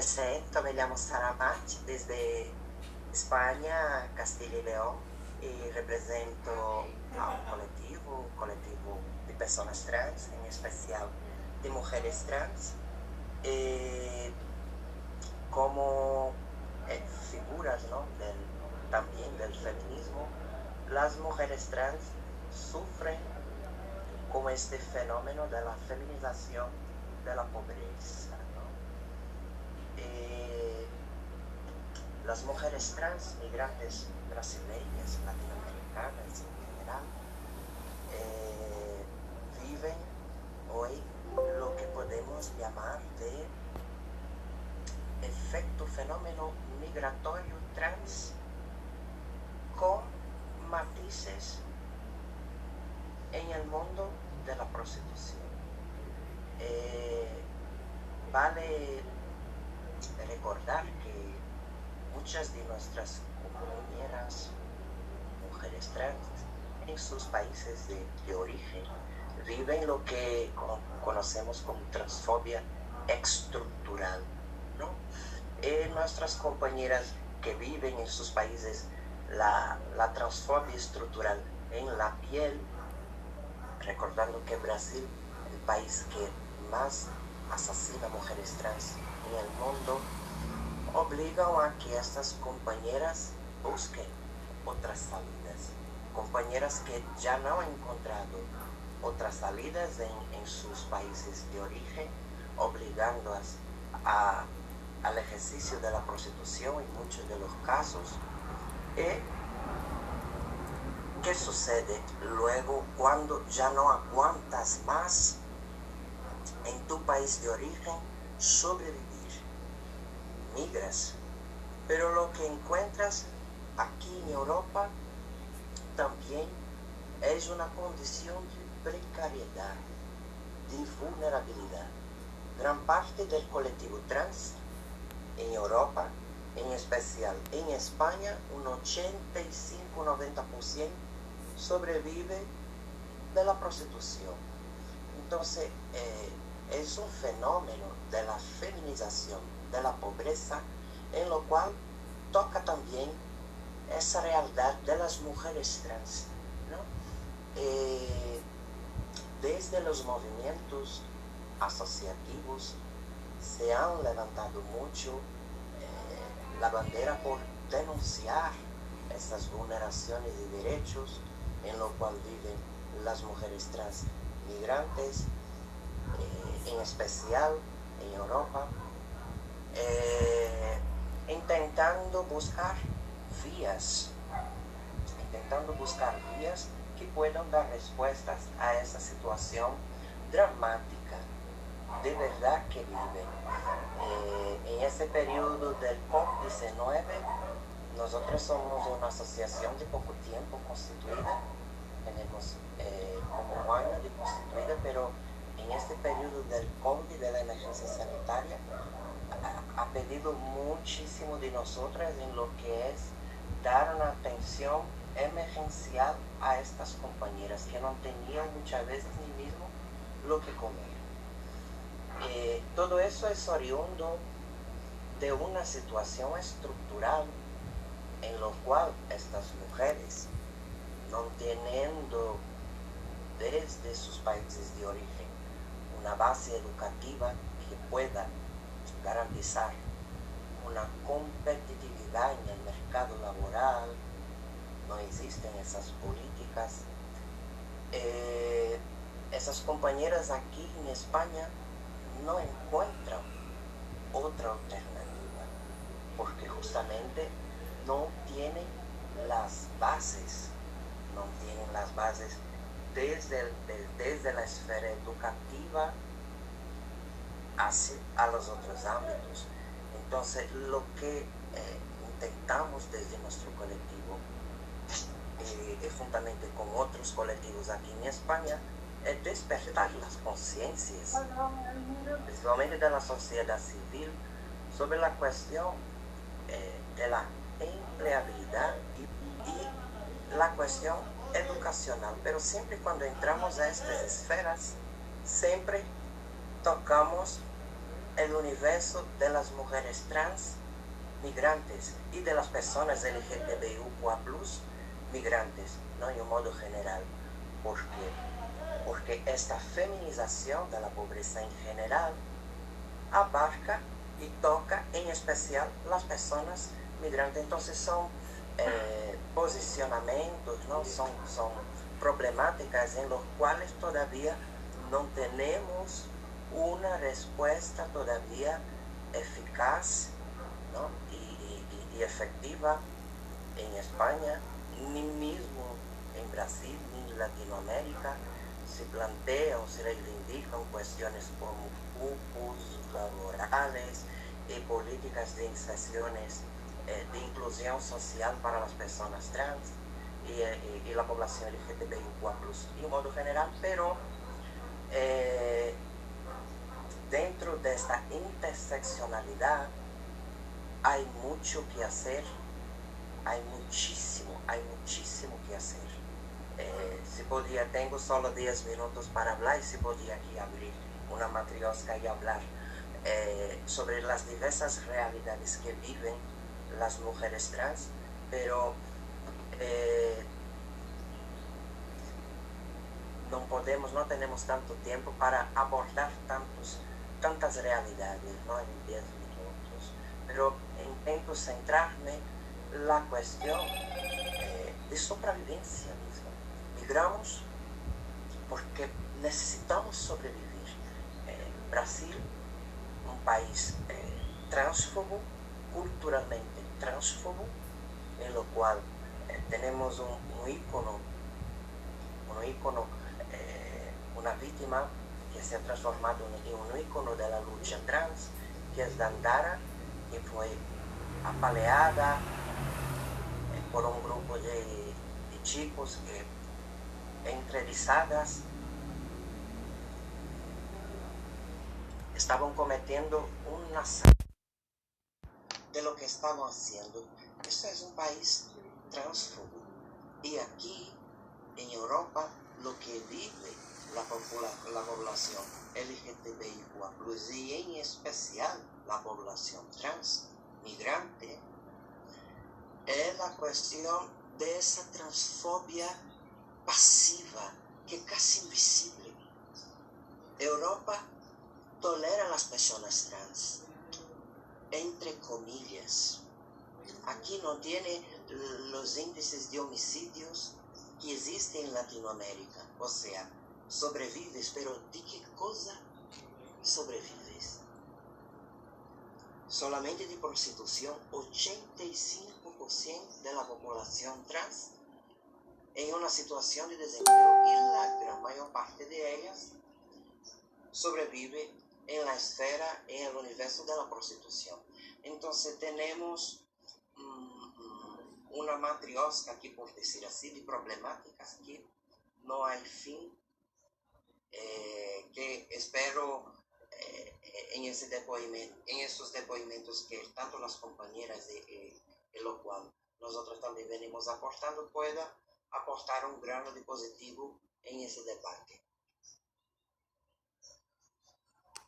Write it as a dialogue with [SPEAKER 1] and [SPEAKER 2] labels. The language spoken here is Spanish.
[SPEAKER 1] presento, me llamo Sara Bach, desde España, Castilla y León, y represento a un colectivo, colectivo de personas trans, en especial de mujeres trans, eh, como eh, figuras ¿no? también del feminismo, las mujeres trans sufren con este fenómeno de la feminización de la pobreza. Eh, las mujeres trans, migrantes brasileñas, latinoamericanas en general, eh, viven hoy lo que podemos llamar de efecto fenómeno migratorio trans con matices en el mundo de la prostitución. Eh, vale recordar que muchas de nuestras compañeras, mujeres trans, en sus países de, origen, viven lo que conocemos como transfobia estructural. ¿no? Eh, nuestras compañeras que viven en sus países la, la transfobia estructural en la piel, recordando que Brasil, el país que más asesina mujeres trans en el mundo, obligan a que estas compañeras busquen otras salidas. Compañeras que ya no han encontrado otras salidas en, sus países de origen, obligándolas al ejercicio de la prostitución en muchos de los casos. ¿Y qué sucede luego cuando ya no aguantas más en tu país de origen sobrevivir? Migras, pero lo que encuentras aquí en Europa también es una condición de precariedad, de vulnerabilidad. Gran parte del colectivo trans en Europa, en especial en España, un 85-90% sobrevive de la prostitución. Entonces, eh, es un fenómeno de la feminización de la pobreza, en lo cual toca también esa realidad de las mujeres trans. Eh, desde los movimientos asociativos se han levantado mucho eh, la bandera por denunciar estas vulneraciones de derechos en lo cual viven las mujeres trans migrantes, eh, en especial en Europa, eh, intentando buscar vías, intentando buscar vías que puedan dar respuestas a esa situación dramática de verdad que viven. Eh, en ese periodo del COVID-19, nosotros somos una asociación de poco tiempo constituida, tenemos eh, como un año de constituida, pero en este periodo del COVID, de la emergencia sanitaria, ha pedido muchísimo de nosotras en lo que es dar una atención emergencial a estas compañeras que no tenían muchas veces ni mismo lo que comer. Eh, todo eso es oriundo de una situación estructural en lo cual estas mujeres, no teniendo desde sus países de origen una base educativa que pueda garantizar una competitividad en el mercado laboral, no existen esas políticas. Eh, esas compañeras aquí en España no encuentran otra alternativa, porque justamente no tienen las bases, no tienen las bases desde, desde la esfera educativa hacia a los otros ámbitos. Entonces, lo que eh, intentamos desde nuestro colectivo, eh, juntamente con otros colectivos aquí en España, es despertar las conciencias, principalmente de la sociedad civil, sobre la cuestión eh, de la empleabilidad y, la cuestión educacional. Pero siempre cuando entramos a estas esferas, siempre tocamos el universo de las mujeres trans migrantes y de las personas LGTBIQA+, migrantes, ¿no? en un modo general. ¿Por qué? Porque esta feminización de la pobreza en general abarca y toca en especial las personas migrantes. Entonces son eh, posicionamientos, ¿no? son, son problemáticas en los cuales todavía no tenemos una respuesta todavía eficaz y, y, efectiva en España, ni mismo en Brasil, ni en Latinoamérica, se plantean, se reivindican cuestiones como cupos laborales y políticas de inserciones eh, de inclusión social para las personas trans y, eh, y, la población LGTBIQ+, y en modo general, pero eh, dentro de esta interseccionalidad hay mucho que hacer, hay muchísimo, hay muchísimo que hacer. Eh, si podía, tengo solo 10 minutos para hablar y si podía aquí abrir una matriosca y hablar eh, sobre las diversas realidades que viven las mujeres trans, pero eh, no podemos, no tenemos tanto tiempo para abordar tantos, tantas realidades ¿no? en 10 minutos. Pero intento centrarme la cuestión eh, de sobrevivencia misma. Migramos porque necesitamos sobrevivir. Eh, Brasil, un país eh, transfobo, culturalmente transfobo, en lo cual tenemos un, un ícono, un ícono, una víctima que se ha transformado en un ícono de la lucha trans, que es Dandara, que fue apaleada eh, por un grupo de, chicos que entrevistadas estaban cometiendo una de lo que estamos haciendo. Esto es un país transfobo. Y aquí, en Europa, lo que vive la, la población LGTBIQ+, y en especial la población trans, migrante es la cuestión de esa transfobia pasiva que es casi invisible. Europa tolera a las personas trans, entre comillas. Aquí no tiene los índices de homicidios que existen en Latinoamérica. O sea, sobrevives, pero ¿de qué cosa sobrevives? solamente de prostitución, 85% de la población trans en una situación de desempleo y la gran mayor parte de ellas sobrevive en la esfera, en el universo de la prostitución. Entonces tenemos um, una matriosca aquí, por decir así, de problemáticas que no hay fin, eh, que espero eh, en, ese en esos depoimentos que tanto las compañeras de, eh, lo cual nosotros también venimos aportando pueda aportar un grano de positivo en ese debate.